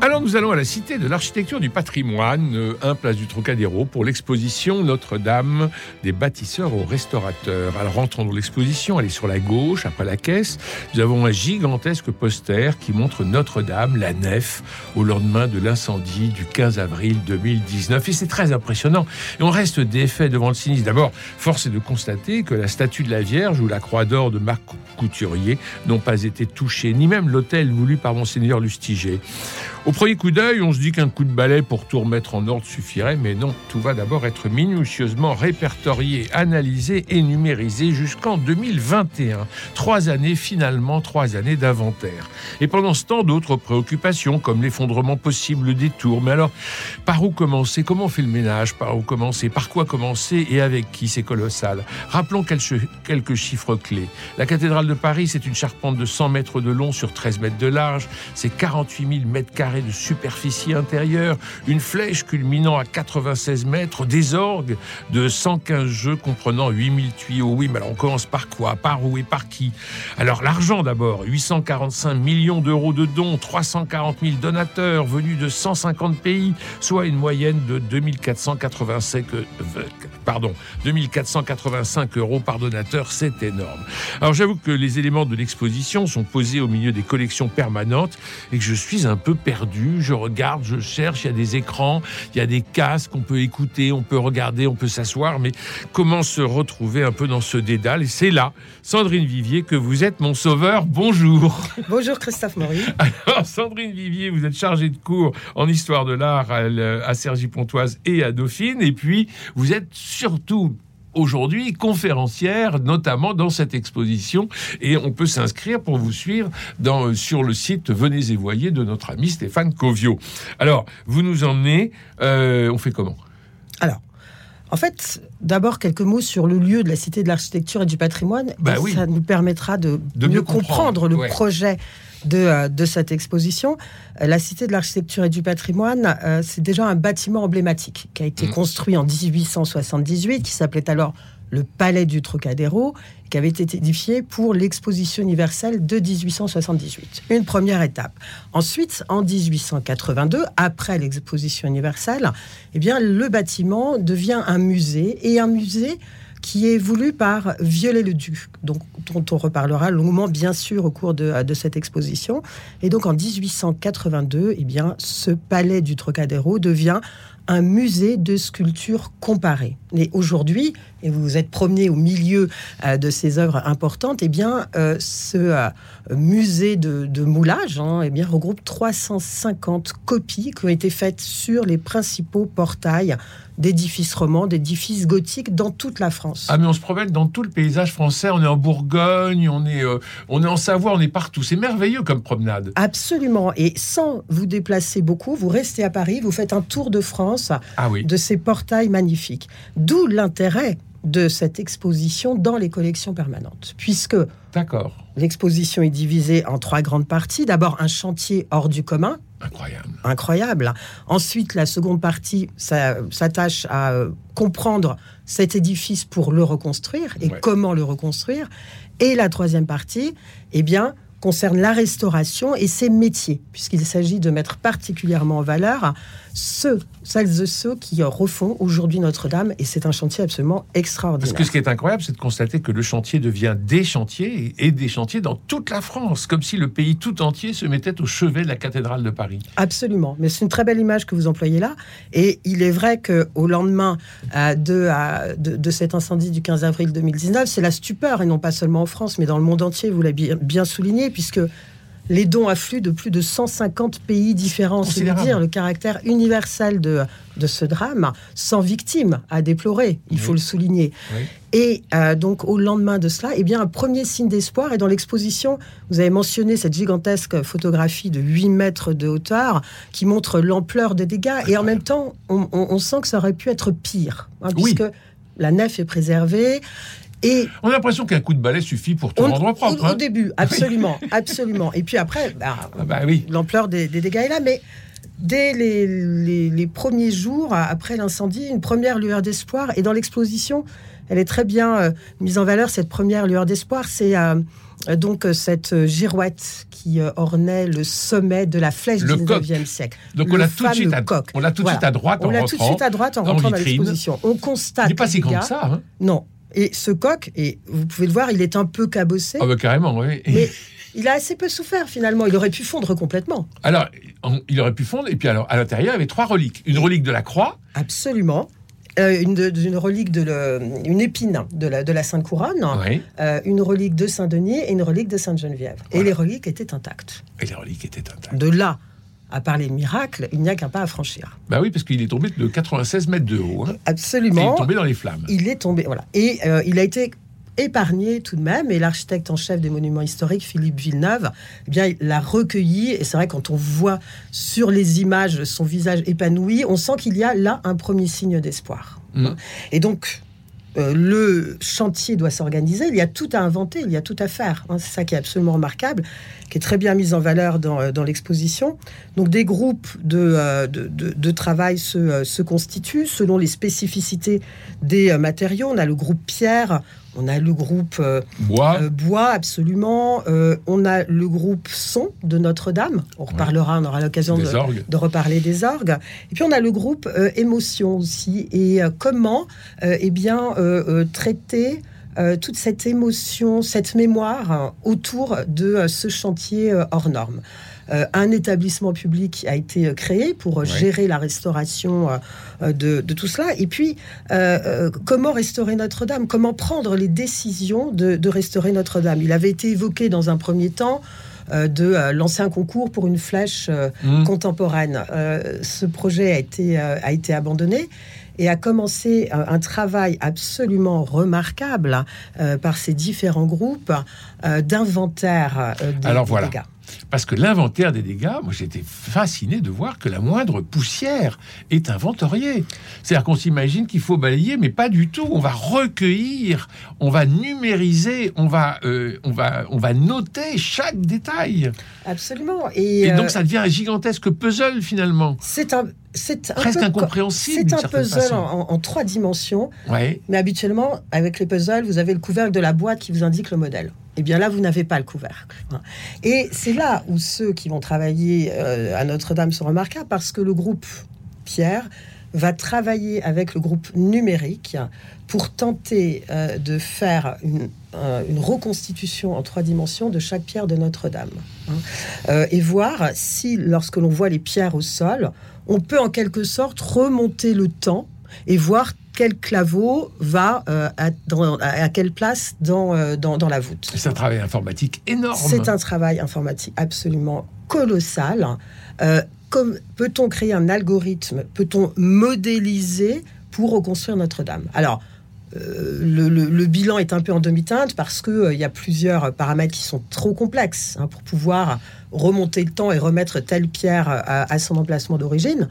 Alors nous allons à la Cité de l'Architecture du Patrimoine, 1 place du Trocadéro, pour l'exposition Notre-Dame des bâtisseurs aux restaurateurs. Alors rentrons dans l'exposition, elle est sur la gauche, après la caisse. Nous avons un gigantesque poster qui montre Notre-Dame, la nef, au lendemain de l'incendie du 15 avril 2019. Et c'est très impressionnant. Et on reste défait devant le sinistre. D'abord, force est de constater que la statue de la Vierge ou la croix d'or de Marc Couturier n'ont pas été touchées, ni même l'hôtel voulu par Monseigneur Lustiger. Au premier coup d'œil, on se dit qu'un coup de balai pour tout remettre en ordre suffirait, mais non, tout va d'abord être minutieusement répertorié, analysé et numérisé jusqu'en 2021. Trois années finalement, trois années d'inventaire. Et pendant ce temps, d'autres préoccupations comme l'effondrement possible des tours. Mais alors, par où commencer? Comment on fait le ménage? Par où commencer? Par quoi commencer? Et avec qui? C'est colossal. Rappelons quelques chiffres clés. La cathédrale de Paris, c'est une charpente de 100 mètres de long sur 13 mètres de large. C'est 48 000 mètres carrés de superficie intérieure, une flèche culminant à 96 mètres, des orgues de 115 jeux comprenant 8000 tuyaux. Oui, mais alors on commence par quoi? Par où et par qui? Alors l'argent d'abord, 845 millions d'euros de dons, 340 000 donateurs venus de 150 pays, soit une moyenne de 2485, pardon, 2485 euros par donateur, c'est énorme. Alors j'avoue que les éléments de l'exposition sont posés au milieu des collections permanentes et que je suis un peu perdu je regarde, je cherche, il y a des écrans, il y a des casques, on peut écouter, on peut regarder, on peut s'asseoir, mais comment se retrouver un peu dans ce dédale? Et c'est là, Sandrine Vivier, que vous êtes mon sauveur. Bonjour. Bonjour Christophe Maury. Alors Sandrine Vivier, vous êtes chargée de cours en histoire de l'art à, à Cergy-Pontoise et à Dauphine, et puis vous êtes surtout aujourd'hui conférencière, notamment dans cette exposition. Et on peut s'inscrire pour vous suivre dans, sur le site Venez et Voyez de notre ami Stéphane Covio. Alors, vous nous emmenez, euh, on fait comment? Alors, en fait, d'abord quelques mots sur le lieu de la Cité de l'Architecture et du Patrimoine. Bah oui. Ça nous permettra de, mieux, comprendre, le projet de, de, cette exposition. La Cité de l'Architecture et du Patrimoine, euh, c'est déjà un bâtiment emblématique qui a été mmh. construit en 1878, qui s'appelait alors le Palais du Trocadéro, qui avait été édifié pour l'exposition universelle de 1878. Une première étape. Ensuite, en 1882, après l'exposition universelle, eh bien, le bâtiment devient un musée et un musée qui est voulu par Viollet-le-Duc, dont on reparlera longuement, bien sûr, au cours de, de, cette exposition. Et donc, en 1882, eh bien, ce palais du Trocadéro devient un musée de sculpture comparée. Et aujourd'hui, et vous vous êtes promené au milieu euh, de ces œuvres importantes, eh bien, euh, ce euh, musée de, moulage hein, eh bien, regroupe 350 copies qui ont été faites sur les principaux portails d'édifices romans, d'édifices gothiques dans toute la France. Ah, mais on se promène dans tout le paysage français. On est en Bourgogne, on est, on est en Savoie, on est partout. C'est merveilleux comme promenade. Absolument. Et sans vous déplacer beaucoup, vous restez à Paris, vous faites un tour de France ah oui. de ces portails magnifiques. D'où l'intérêt de cette exposition dans les collections permanentes, puisque l'exposition est divisée en trois grandes parties. D'abord, un chantier hors du commun. Incroyable. Incroyable. Ensuite, la seconde partie s'attache à euh, comprendre cet édifice pour le reconstruire et comment le reconstruire. Et la troisième partie, eh bien, concerne la restauration et ses métiers, puisqu'il s'agit de mettre particulièrement en valeur ceux, celles et ceux qui refont aujourd'hui Notre-Dame, et c'est un chantier absolument extraordinaire. Parce que ce qui est incroyable, c'est de constater que le chantier devient des chantiers et des chantiers dans toute la France, comme si le pays tout entier se mettait au chevet de la cathédrale de Paris. Absolument, mais c'est une très belle image que vous employez là, et il est vrai que au lendemain euh, de, de, de, cet incendie du 15 avril 2019, c'est la stupeur, et non pas seulement en France, mais dans le monde entier, vous l'avez bien souligné, puisque les dons affluent de plus de 150 pays différents. C'est dire le caractère universel de, de ce drame, sans victime à déplorer, il faut le souligner. Et euh, donc, au lendemain de cela, eh bien, un premier signe d'espoir. Et dans l'exposition, vous avez mentionné cette gigantesque photographie de 8 mètres de hauteur qui montre l'ampleur des dégâts. Et en même temps, on, sent que ça aurait pu être pire, hein, puisque la nef est préservée. Et on a l'impression qu'un coup de balai suffit pour tout rendre propre. Au, hein. début, absolument, absolument. Et puis après, bah, ah bah oui. l'ampleur des, dégâts est là, mais dès les, premiers jours après l'incendie, une première lueur d'espoir. Et dans l'exposition, elle est très bien mise en valeur, cette première lueur d'espoir. C'est donc cette girouette qui ornait le sommet de la flèche du 19e siècle. Donc on l'a tout, de suite à, on l'a tout de suite à droite on l'a tout de suite à droite en rentrant dans l'exposition. On constate. Il n'est pas si grand que ça. Hein. non. Et ce coq, et vous pouvez le voir, il est un peu cabossé. Ah bah carrément, oui. Mais il a assez peu souffert finalement. Il aurait pu fondre complètement. Alors, il aurait pu fondre. Et puis alors, à l'intérieur, il y avait trois reliques. Une relique de la croix. Absolument. Euh, une, relique de une épine de la, de la Sainte Couronne, euh, une relique de Saint Denis et une relique de Sainte Geneviève. Et les reliques étaient intactes. Et les reliques étaient intactes. De là à part les miracles, il n'y a qu'un pas à franchir. Bah oui, parce qu'il est tombé de 96 mètres de haut. Hein. Absolument. il est tombé dans les flammes. Il est tombé, voilà. Et euh, il a été épargné tout de même. Et l'architecte en chef des monuments historiques, Philippe Villeneuve, eh bien, l'a recueilli. Et c'est vrai, quand on voit sur les images son visage épanoui, on sent qu'il y a là un premier signe d'espoir. Mm. Et donc, euh, le chantier doit s'organiser. Il y a tout à inventer, il y a tout à faire. Hein. c'est ça qui est absolument remarquable, qui est très bien mis en valeur dans, euh, l'exposition. Donc des groupes de, euh, travail se, constituent selon les spécificités des matériaux. On a le groupe pierre, on a le groupe euh, bois. Euh, bois, absolument. Euh, on a le groupe son de Notre-Dame. On reparlera, on aura l'occasion de, reparler des orgues. Et puis on a le groupe émotion aussi. Et comment, eh bien, traiter toute cette émotion, cette mémoire autour de ce chantier hors norme. Euh, un établissement public a été euh, créé pour euh, gérer la restauration de, tout cela. Et puis, comment restaurer Notre-Dame? Comment prendre les décisions de, restaurer Notre-Dame? Il avait été évoqué dans un premier temps de lancer un concours pour une flèche mmh. contemporaine. ce projet a été, a été abandonné et a commencé un travail absolument remarquable par ces différents groupes d'inventaire des, Alors, voilà. Parce que l'inventaire des dégâts, moi j'étais fasciné de voir que la moindre poussière est inventoriée. C'est-à-dire qu'on s'imagine qu'il faut balayer, mais pas du tout. On va recueillir, on va numériser, on va, euh, on va, on va noter chaque détail. Absolument. Et, donc euh, ça devient un gigantesque puzzle finalement. C'est un, c'est presque incompréhensible. C'est un puzzle en, trois dimensions. Ouais. Mais habituellement, avec les puzzles, vous avez le couvercle de la boîte qui vous indique le modèle eh bien là, vous n'avez pas le couvercle. Et c'est là où ceux qui vont travailler euh, à Notre-Dame sont remarquables parce que le groupe Pierre va travailler avec le groupe numérique pour tenter euh, de faire une, reconstitution en trois dimensions de chaque pierre de Notre-Dame. Hein. Euh, et voir si, lorsque l'on voit les pierres au sol, on peut en quelque sorte remonter le temps et voir quel claveau va euh, à, quelle place euh, dans, dans, la voûte. C'est un travail informatique énorme. C'est un travail informatique absolument colossal. Euh, peut-on créer un algorithme Peut-on modéliser pour reconstruire Notre-Dame? Alors, le, bilan est un peu en demi-teinte parce qu'il il y a plusieurs paramètres qui sont trop complexes hein, pour pouvoir remonter le temps et remettre telle pierre à son emplacement d'origine.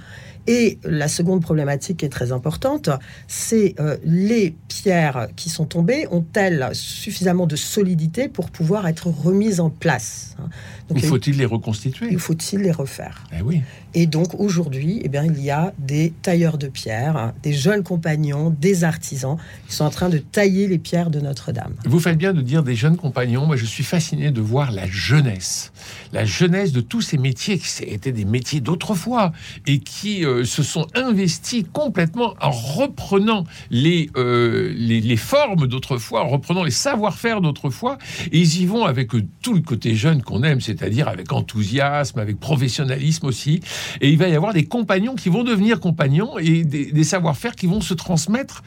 Et la seconde problématique qui est très importante, c'est euh, les pierres qui sont tombées ont-elles suffisamment de solidité pour pouvoir être remises en place hein donc, faut-il les reconstituer Il faut-il les refaire eh oui. Et donc aujourd'hui, eh bien, il y a des tailleurs de pierres, hein, des jeunes compagnons, des artisans qui sont en train de tailler les pierres de Notre-Dame. Vous faites bien de dire des jeunes compagnons. Moi, je suis fasciné de voir la jeunesse, la jeunesse de tous ces métiers qui étaient des métiers d'autrefois et qui euh, se sont investis complètement en reprenant les, euh, les, les, formes d'autrefois, en reprenant les savoir-faire d'autrefois. Et ils y vont avec tout le côté jeune qu'on aime, c'est-à-dire avec enthousiasme, avec professionnalisme aussi. Et il va y avoir des compagnons qui vont devenir compagnons et des, savoir-faire qui vont se transmettre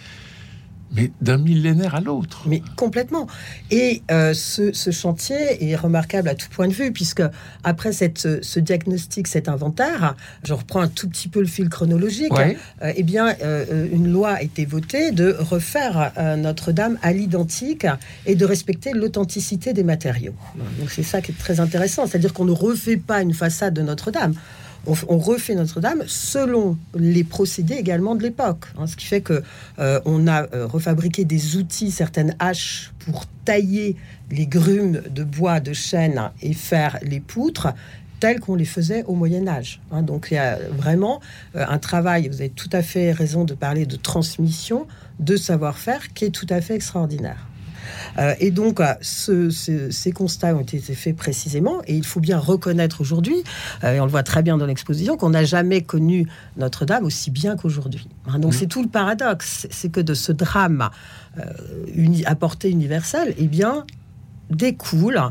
mais d'un millénaire à l'autre. Mais complètement. Et euh, ce, chantier est remarquable à tout point de vue, puisque après cette, ce diagnostic, cet inventaire, je reprends un tout petit peu le fil chronologique, euh, eh bien, euh, une loi a été votée de refaire Notre-Dame à l'identique et de respecter l'authenticité des matériaux. Donc c'est ça qui est très intéressant, c'est-à-dire qu'on ne refait pas une façade de Notre-Dame on, refait Notre-Dame selon les procédés également de l'époque. Hein, ce qui fait que euh, on a euh, refabriqué des outils, certaines haches pour tailler les grumes de bois de chêne et faire les poutres tels qu'on les faisait au Moyen Âge. Hein. donc il y a vraiment un travail, vous avez tout à fait raison de parler de transmission de savoir-faire qui est tout à fait extraordinaire. Euh, et donc, euh, ces constats ont été faits précisément, et il faut bien reconnaître aujourd'hui, euh, et on le voit très bien dans l'exposition, qu'on n'a jamais connu Notre-Dame aussi bien qu'aujourd'hui. Hein, donc, mmh. c'est tout le paradoxe, c'est que de ce drame à portée universelle, eh bien, découlent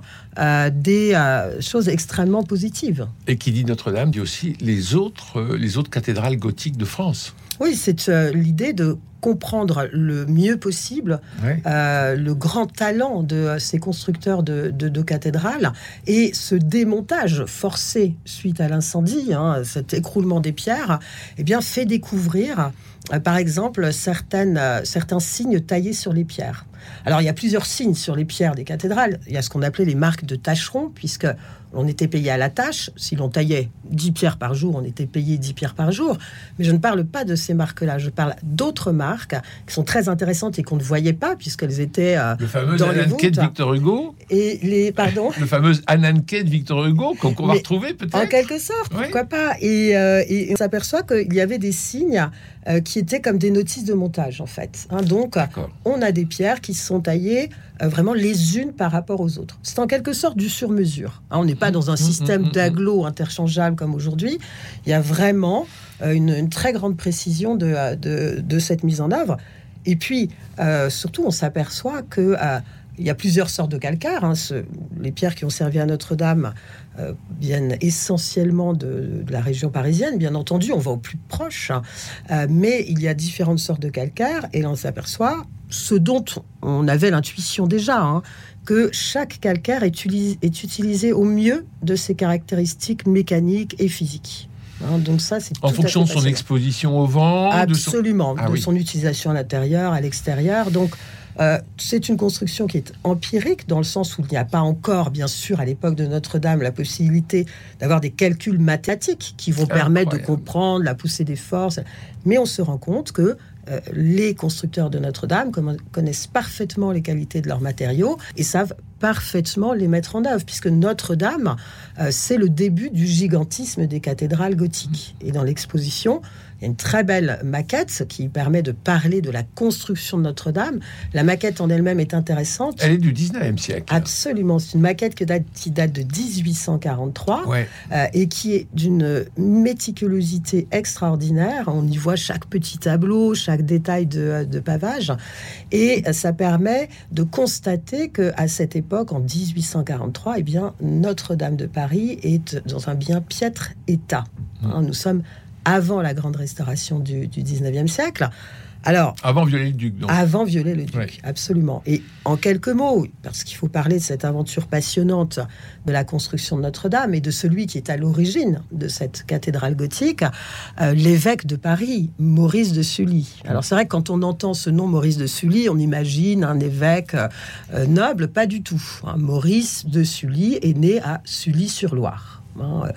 des choses extrêmement positives. Et qui dit Notre-Dame dit aussi les autres, les autres cathédrales gothiques de France. Oui, c'est l'idée de comprendre le mieux possible euh, le grand talent de ces constructeurs de, cathédrales et ce démontage forcé suite à l'incendie, hein, cet écroulement des pierres, eh bien, fait découvrir, euh, par exemple, certaines, euh, certains signes taillés sur les pierres. Alors, il y a plusieurs signes sur les pierres des cathédrales. Il y a ce qu'on appelait les marques de tâcherons, puisque on était payé à la tâche. Si l'on taillait 10 pierres par jour, on était payé 10 pierres par jour. Mais je ne parle pas de ces marques-là. Je parle d'autres marques qui sont très intéressantes et qu'on ne voyait pas puisqu'elles étaient euh, le fameux dans de Victor Hugo et les pardon le fameux Ananke de Victor Hugo qu'on va retrouver peut-être en quelque sorte pourquoi pas et, euh, et, on s'aperçoit qu'il y avait des signes euh, qui étaient comme des notices de montage en fait. Hein. donc on a des pierres qui sont taillées euh, vraiment les unes par rapport aux autres. C'est en quelque sorte du sur-mesure. Hein. on n'est pas dans un mmh, mmh, système mmh, d'agglos interchangeable comme aujourd'hui. Il y a vraiment euh, une, très grande précision de, de, cette mise en œuvre. Et puis, surtout, on s'aperçoit que il y a plusieurs sortes de calcaire. Hein. les pierres qui ont servi à Notre-Dame euh, viennent essentiellement de, la région parisienne. Bien entendu, on va au plus proche, hein. euh, mais il y a différentes sortes de calcaire et l'on s'aperçoit, ce dont on avait l'intuition déjà, hein, que chaque calcaire est, est, utilisé au mieux de ses caractéristiques mécaniques et physiques. donc ça, c'est en fonction de son exposition au vent, absolument, de son, ah de son utilisation à l'intérieur, à l'extérieur. Donc euh, c'est une construction qui est empirique dans le sens où il n'y a pas encore, bien sûr, à l'époque de Notre-Dame, la possibilité d'avoir des calculs mathématiques qui vont permettre de comprendre la poussée des forces. Mais on se rend compte que euh, les constructeurs de Notre-Dame connaissent parfaitement les qualités de leurs matériaux et savent parfaitement les mettre en œuvre, puisque Notre-Dame, euh, c'est le début du gigantisme des cathédrales gothiques. Et dans l'exposition, il y a une très belle maquette qui permet de parler de la construction de Notre-Dame. La maquette en elle-même est intéressante. Elle est du 19e siècle. Absolument. C'est une maquette qui date, qui date de 1843 euh, et qui est d'une méticulosité extraordinaire. On y voit chaque petit tableau, chaque détail de, de pavage. Et ça permet de constater qu'à cette époque, en 1843, eh bien, Notre-Dame de Paris est dans un bien piètre état. Hein, nous sommes avant la grande restauration du, 19e siècle. Alors, avant Viollet-le-Duc. Avant Viollet-le-Duc, absolument. Et en quelques mots, parce qu'il faut parler de cette aventure passionnante de la construction de Notre-Dame et de celui qui est à l'origine de cette cathédrale gothique, euh, l'évêque de Paris, Maurice de Sully. Alors c'est vrai que quand on entend ce nom Maurice de Sully, on imagine un évêque euh, noble, pas du tout. Hein. Maurice de Sully est né à Sully-sur-Loire. Hein.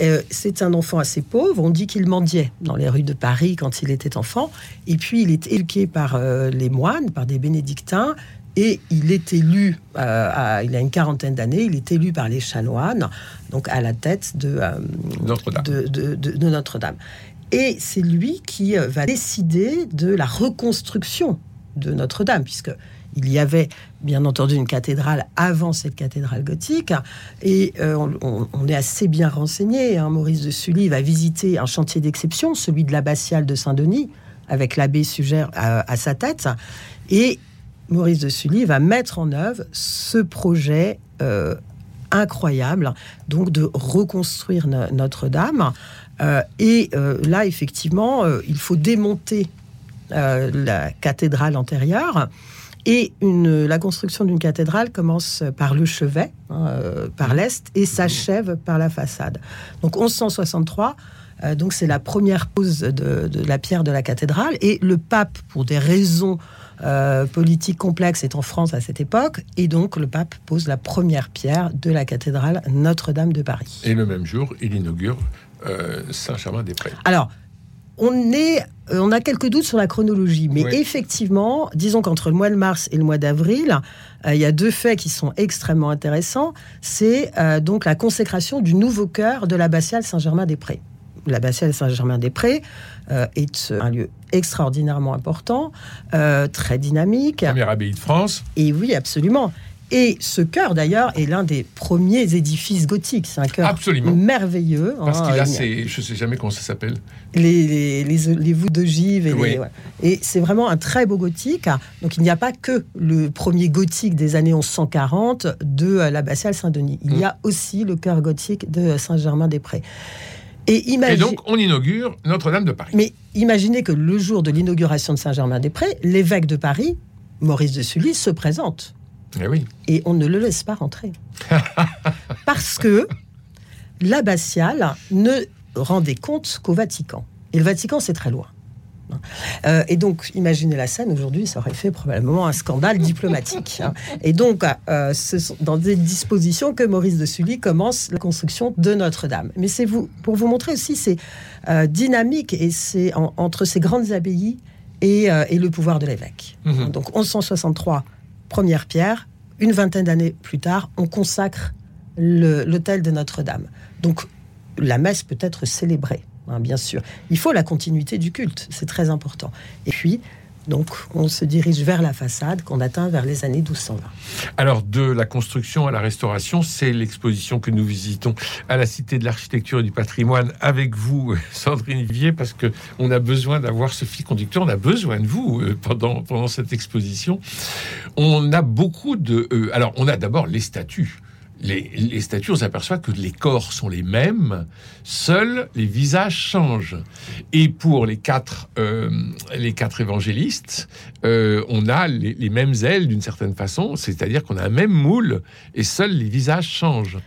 Euh, c'est un enfant assez pauvre. On dit qu'il mendiait dans les rues de Paris quand il était enfant. Et puis, il est éduqué par euh, les moines, par des bénédictins. Et il est élu, euh, il a une quarantaine d'années, il est élu par les chanoines, donc à la tête de, de Notre-Dame. Et c'est lui qui va décider de la reconstruction de Notre-Dame, puisque il y avait bien entendu une cathédrale avant cette cathédrale gothique. Et euh, on, est assez bien renseigné. Hein. Maurice de Sully va visiter un chantier d'exception, celui de l'abbatiale de Saint-Denis, avec l'abbé Sugère à, sa tête. Et Maurice de Sully va mettre en œuvre ce projet euh, incroyable, donc de reconstruire Notre-Dame. Euh, et là, effectivement, il faut démonter la cathédrale antérieure et une, la construction d'une cathédrale commence par le chevet, hein, euh, par l'est, et s'achève par la façade. Donc 1163, euh, donc c'est la première pose de, la pierre de la cathédrale. Et le pape, pour des raisons euh, politiques complexes, est en France à cette époque. Et donc le pape pose la première pierre de la cathédrale Notre-Dame de Paris. Et le même jour, il inaugure Saint-Germain-des-Prés. Alors, on est on a quelques doutes sur la chronologie, mais effectivement, disons qu'entre le mois de mars et le mois d'avril, il y a deux faits qui sont extrêmement intéressants. C'est donc la consécration du nouveau cœur de l'abbatiale Saint-Germain-des-Prés l'abbatiale Saint-Germain-des-Prés euh, est un lieu extraordinairement important, euh, très dynamique. Première abbaye de France. Et oui, absolument. Et ce chœur, d'ailleurs, est l'un des premiers édifices gothiques. C'est un chœur Absolument. merveilleux. Parce qu'il a hein, ces, je ne sais jamais comment ça s'appelle. Les, les, voûtes d'ogive. Et, et c'est vraiment un très beau gothique. Donc il n'y a pas que le premier gothique des années 1140 de l'abbatiale Saint-Denis. Il y mm. a aussi le chœur gothique de Saint-Germain-des-Prés. Et, donc, on inaugure Notre-Dame de Paris. Mais imaginez que le jour de l'inauguration de Saint-Germain-des-Prés, l'évêque de Paris, Maurice de Sully, se présente. Et, eh oui. et on ne le laisse pas rentrer. Parce que l'abbatiale ne rendait compte qu'au Vatican. Et le Vatican, c'est très loin. Euh, et donc, imaginez la scène aujourd'hui, ça aurait fait probablement un scandale diplomatique. Hein. Et donc, euh, ce sont dans des dispositions que Maurice de Sully commence la construction de Notre-Dame. Mais c'est vous, pour vous montrer aussi, c'est euh, dynamique et c'est entre ces grandes abbayes et, le pouvoir de l'évêque. Mhm. Donc, 1163, première pierre. Une vingtaine d'années plus tard, on consacre l'hôtel de Notre-Dame. Donc, la messe peut être célébrée. Hein, bien sûr. Il faut la continuité du culte, c'est très important. Et puis, donc, on se dirige vers la façade qu'on atteint vers les années 1220. Alors, de la construction à la restauration, c'est l'exposition que nous visitons à la Cité de l'Architecture et du Patrimoine avec vous, Sandrine Vivier, parce que on a besoin d'avoir ce fil conducteur, on a besoin de vous euh, pendant, pendant cette exposition. On a beaucoup de... Euh, alors, on a d'abord les statues les, statues, on s'aperçoit que les corps sont les mêmes, seuls les visages changent. Et pour les quatre, euh, les quatre évangélistes, euh, on a les, les mêmes ailes d'une certaine façon, c'est-à-dire qu'on a un même moule et seuls les visages changent.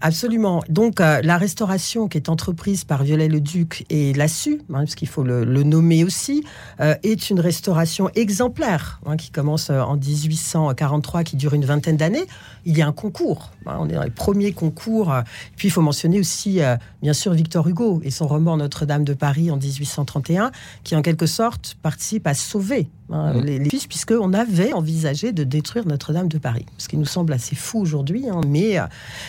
Absolument. Donc euh, la restauration qui est entreprise par Viollet-le-Duc et Lassu, hein, parce qu'il faut le, nommer aussi, euh, est une restauration exemplaire hein, qui commence euh, en 1843, qui dure une vingtaine d'années. Il y a un concours. Hein, on est dans les premiers concours. Puis il faut mentionner aussi, bien sûr, Victor Hugo et son roman Notre-Dame de Paris en 1831, qui en quelque sorte participe à sauver Hein, mmh. les, puisque puisqu'on avait envisagé de détruire Notre-Dame de Paris, ce qui nous semble assez fou aujourd'hui. Hein, mais euh,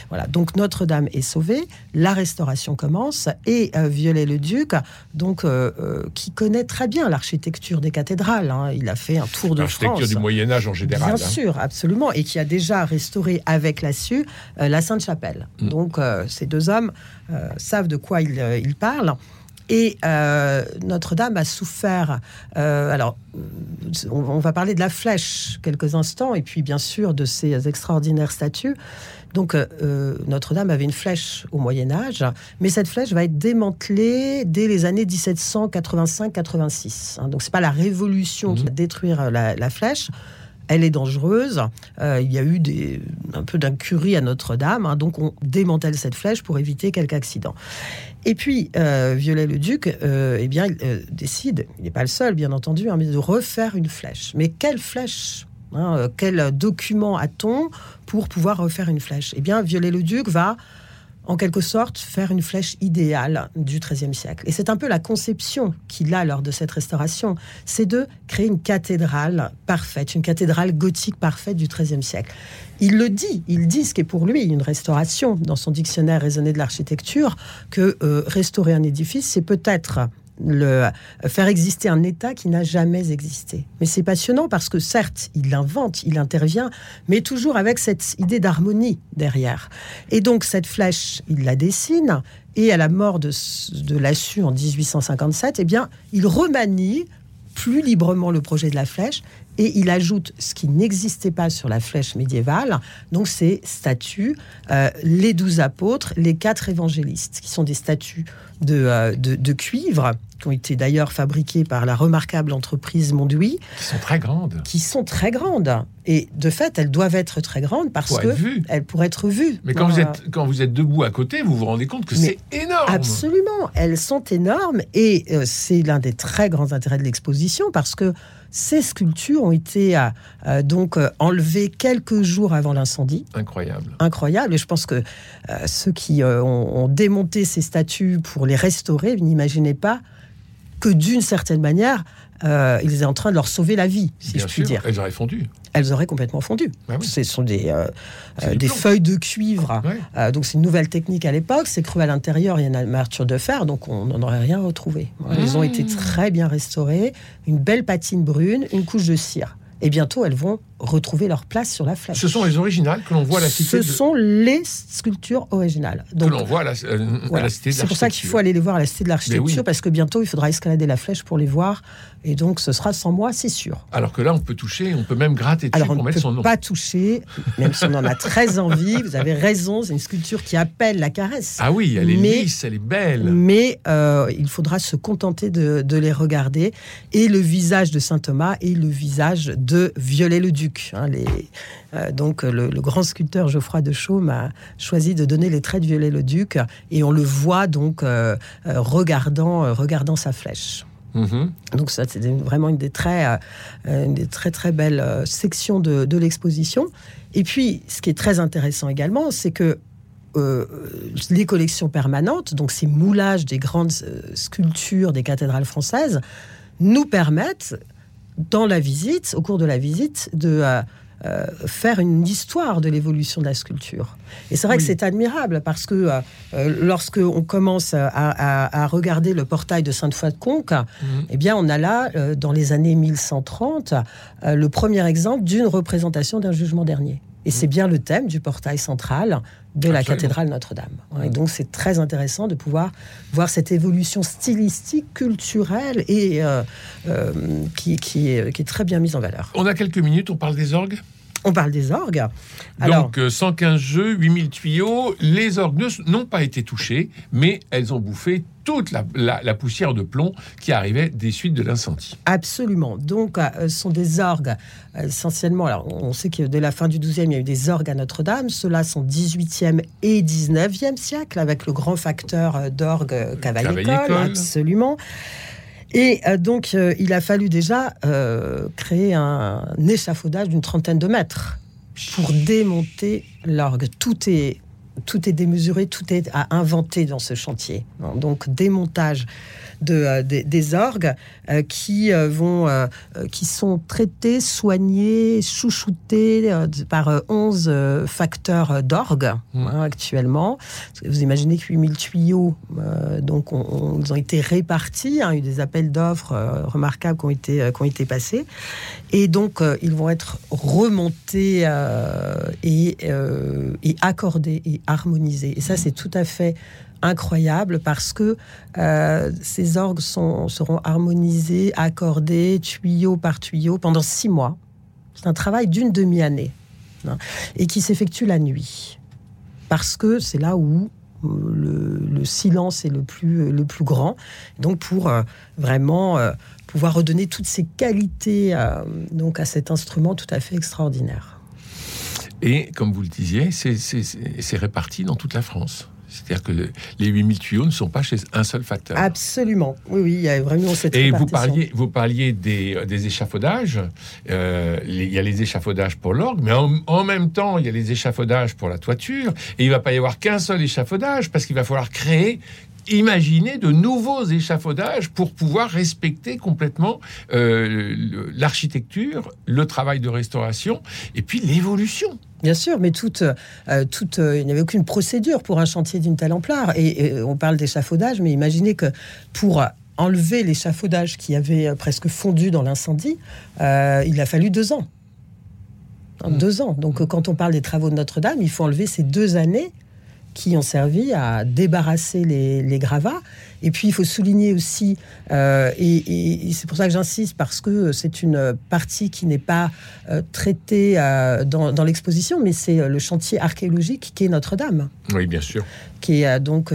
voilà, donc Notre-Dame est sauvée, la restauration commence et euh, Viollet-le-Duc, donc euh, qui connaît très bien l'architecture des cathédrales. Hein, il a fait un tour de France. L'architecture du Moyen Âge en général. Bien sûr, absolument, et qui a déjà restauré avec la SU la Sainte-Chapelle. Mmh. Donc ces deux hommes savent de quoi ils parlent. Et euh, Notre-Dame a souffert. Euh, alors, on, va parler de la flèche quelques instants, et puis bien sûr de ces extraordinaires statues. Donc, euh, Notre-Dame avait une flèche au Moyen Âge, mais cette flèche va être démantelée dès les années 1785-86. Hein. donc, c'est pas la Révolution qui va mmh. détruire la, la flèche elle est dangereuse. Euh, il y a eu des, un peu d'incurie à Notre-Dame, hein, donc on démantèle cette flèche pour éviter quelque accident. Et puis, euh, Viollet-le-Duc, euh, eh bien, il décide, il n'est pas le seul, bien entendu, hein, mais de refaire une flèche. Mais quelle flèche hein, Quel document a-t-on pour pouvoir refaire une flèche? Eh bien, Viollet-le-Duc va en quelque sorte, faire une flèche idéale du XIIIe siècle. Et c'est un peu la conception qu'il a lors de cette restauration, c'est de créer une cathédrale parfaite, une cathédrale gothique parfaite du XIIIe siècle. Il le dit, il dit ce qui est pour lui une restauration dans son dictionnaire raisonné de l'architecture, que euh, restaurer un édifice, c'est peut-être le, faire exister un État qui n'a jamais existé. Mais c'est passionnant parce que certes, il l'invente, il intervient, mais toujours avec cette idée d'harmonie derrière. Et donc cette flèche, il la dessine, et à la mort de, de Lassu en 1857, eh bien, il remanie plus librement le projet de la flèche et il ajoute ce qui n'existait pas sur la flèche médiévale, donc ces statues, euh, les douze apôtres, les quatre évangélistes, qui sont des statues de, euh, de, cuivre, qui ont été d'ailleurs fabriquées par la remarquable entreprise Mondouis. Qui sont très grandes. Qui sont très grandes. Et de fait, elles doivent être très grandes parce que elles pourraient être vues. Mais quand, vous êtes, quand vous êtes debout à côté, vous vous rendez compte que c'est énorme. Absolument, elles sont énormes et euh, c'est l'un des très grands intérêts de l'exposition parce que ces sculptures ont été euh, euh, donc enlevées quelques jours avant l'incendie. Incroyable. Incroyable. Et je pense que ceux qui ont, démonté ces statues pour les restaurer n'imaginaient pas que d'une certaine manière, euh, il est en train de leur sauver la vie, si je puis dire. Elles auraient fondu. Elles auraient complètement fondu. Ah Ce sont des, euh, euh, des feuilles de cuivre. donc c'est une nouvelle technique à l'époque. C'est cru à l'intérieur, il y a une amerture de fer, donc on n'en aurait rien retrouvé. Elles ont été très bien restaurées. Une belle patine brune, une couche de cire et bientôt elles vont retrouver leur place sur la flèche. Ce sont les originales que l'on voit à la cité. Ce sont les sculptures originales. Donc, que l'on voit à la, euh, cité de C'est pour ça qu'il faut aller les voir à la cité de l'architecture parce que bientôt il faudra escalader la flèche pour les voir et donc ce sera sans moi, c'est sûr. Alors que là on peut toucher, on peut même gratter dessus Alors, pour mettre son nom. Pas toucher, même si on en a très envie. Vous avez raison, c'est une sculpture qui appelle la caresse. Ah oui, elle est lisse, elle est belle. Mais euh, il faudra se contenter de, de, les regarder et le visage de saint Thomas et le visage de Hein, les, euh, donc le, grand sculpteur Geoffroy de Chaume a choisi de donner les traits de Viollet-le-Duc et on le voit donc euh, euh, regardant, regardant sa flèche. Mm-hmm. Donc ça, c'est vraiment une des très, une des très très belles sections de, de l'exposition. Et puis, ce qui est très intéressant également, c'est que les collections permanentes, donc ces moulages des grandes sculptures des cathédrales françaises, nous permettent dans la visite, au cours de la visite, de euh, euh, faire une histoire de l'évolution de la sculpture. Et c'est vrai que c'est admirable parce que euh, lorsque on commence à, regarder le portail de Sainte-Foy-de-Conques, mhm. eh bien, on a là, dans les années 1130, le premier exemple d'une représentation d'un jugement dernier. Et c'est bien le thème du portail central de la cathédrale Notre-Dame. Et donc c'est très intéressant de pouvoir voir cette évolution stylistique, culturelle et euh, euh, qui, qui, est, qui est très bien mise en valeur. On a quelques minutes, on parle des orgues? On parle des orgues. Alors, Donc 115 euh, jeux, 8000 tuyaux. Les orgues n'ont pas été touchés, mais elles ont bouffé toute la, poussière de plomb qui arrivait des suites de l'incendie. Absolument. Donc, euh, ce sont des orgues euh, essentiellement. Alors, on sait que dès la fin du XIIe, il y a eu des orgues à Notre-Dame. Ceux-là sont 18e et 19e siècle, avec le grand facteur d'orgue Cavaillé-Coll. Absolument. Et euh, donc, euh, il a fallu déjà euh, créer un, échafaudage d'une trentaine de mètres pour démonter l'orgue. Tout est, tout est démesuré, tout est à inventer dans ce chantier. Donc, démontage de, euh, des, orgues euh, qui euh, vont, qui sont traités, soignés, chouchoutés par 11 facteurs d'orgue mmh. hein, actuellement. Vous imaginez que 8000 tuyaux, donc, on, ils ont été répartis. Hein, il y a eu des appels d'offres remarquables qui ont été, qui ont été passés. Et donc, ils vont être remontés et, et accordés et harmonisés. Et ça, c'est tout à fait incroyable parce que euh, ces orgues seront harmonisés, accordés, tuyau par tuyau, pendant six mois. C'est un travail d'une demi-année hein, et qui s'effectue la nuit. Parce que c'est là où euh, le, silence est le plus, le plus grand. Donc pour euh, vraiment pouvoir redonner toutes ces qualités donc à cet instrument tout à fait extraordinaire. Et comme vous le disiez, c'est réparti dans toute la France. C'est-à-dire que les 8000 tuyaux ne sont pas chez un seul facteur. Absolument. Oui, oui, il y a vraiment cette Et vous parliez, vous parliez des, euh, des échafaudages. Euh, il y a les échafaudages pour l'orgue, mais en, même temps, il y a les échafaudages pour la toiture. Et il ne va pas y avoir qu'un seul échafaudage parce qu'il va falloir créer imaginer de nouveaux échafaudages pour pouvoir respecter complètement euh, l'architecture, le travail de restauration et puis l'évolution. Bien sûr, mais toute, euh, toute, euh, il n'y avait aucune procédure pour un chantier d'une telle ampleur. Et, on parle d'échafaudage, mais imaginez que pour enlever l'échafaudage qui avait presque fondu dans l'incendie, il a fallu deux ans. Mmh. Deux ans. Donc, quand on parle des travaux de Notre-Dame, il faut enlever ces deux années qui ont servi à débarrasser les, gravats. Et puis, il faut souligner aussi, euh, et, c'est pour ça que j'insiste, parce que c'est une partie qui n'est pas euh, traitée euh, dans, l'exposition, mais c'est le chantier archéologique qui est Notre-Dame. Oui, bien sûr. Qui est donc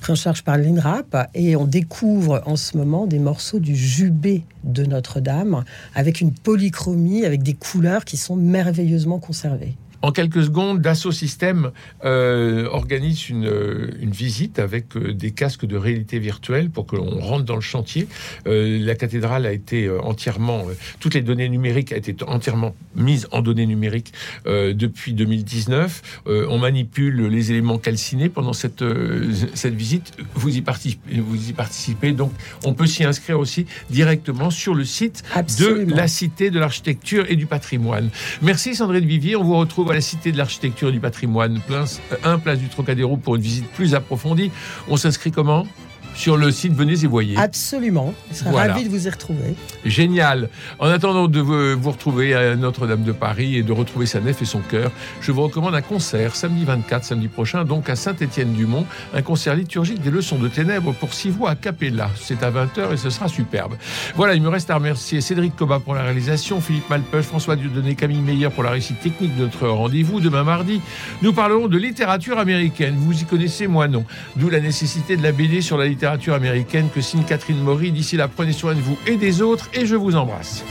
pris en charge par l'INRAP et on découvre en ce moment des morceaux du jubé de Notre-Dame avec une polychromie, avec des couleurs qui sont merveilleusement conservées. En quelques secondes, Dassault Systèmes euh, organise une, euh, une, visite avec euh, des casques de réalité virtuelle pour que l'on rentre dans le chantier. la cathédrale a été entièrement, toutes les données numériques ont été entièrement mises en données numériques depuis 2019. on manipule les éléments calcinés pendant cette, cette visite. Vous y, participez, vous y participez, donc on peut s'y inscrire aussi directement sur le site de la Cité de l'Architecture et du Patrimoine. Merci Sandrine Vivier, on vous retrouve à la Cité de l'Architecture et du Patrimoine, 1 place du Trocadéro pour une visite plus approfondie. On s'inscrit comment? Sur le site Venez et voyez. Absolument. Je serais ravi de vous y retrouver. Génial. En attendant de vous retrouver à Notre-Dame de Paris et de retrouver sa nef et son cœur, je vous recommande un concert samedi 24, samedi prochain, donc à Saint-Étienne-du-Mont, un concert liturgique des leçons de ténèbres pour six voix à Capella. C'est à 20h et ce sera superbe. Voilà, il me reste à remercier Cédric Coba pour la réalisation, Philippe Malpeuch, François Dieudonné, Camille Meyer pour la réussite technique de notre rendez-vous. Demain mardi, nous parlerons de littérature américaine. Vous y connaissez, moi non. D'où la nécessité de la BD sur la littérature américaine que signe Catherine Maury. D'ici là, prenez soin de vous et des autres et je vous embrasse.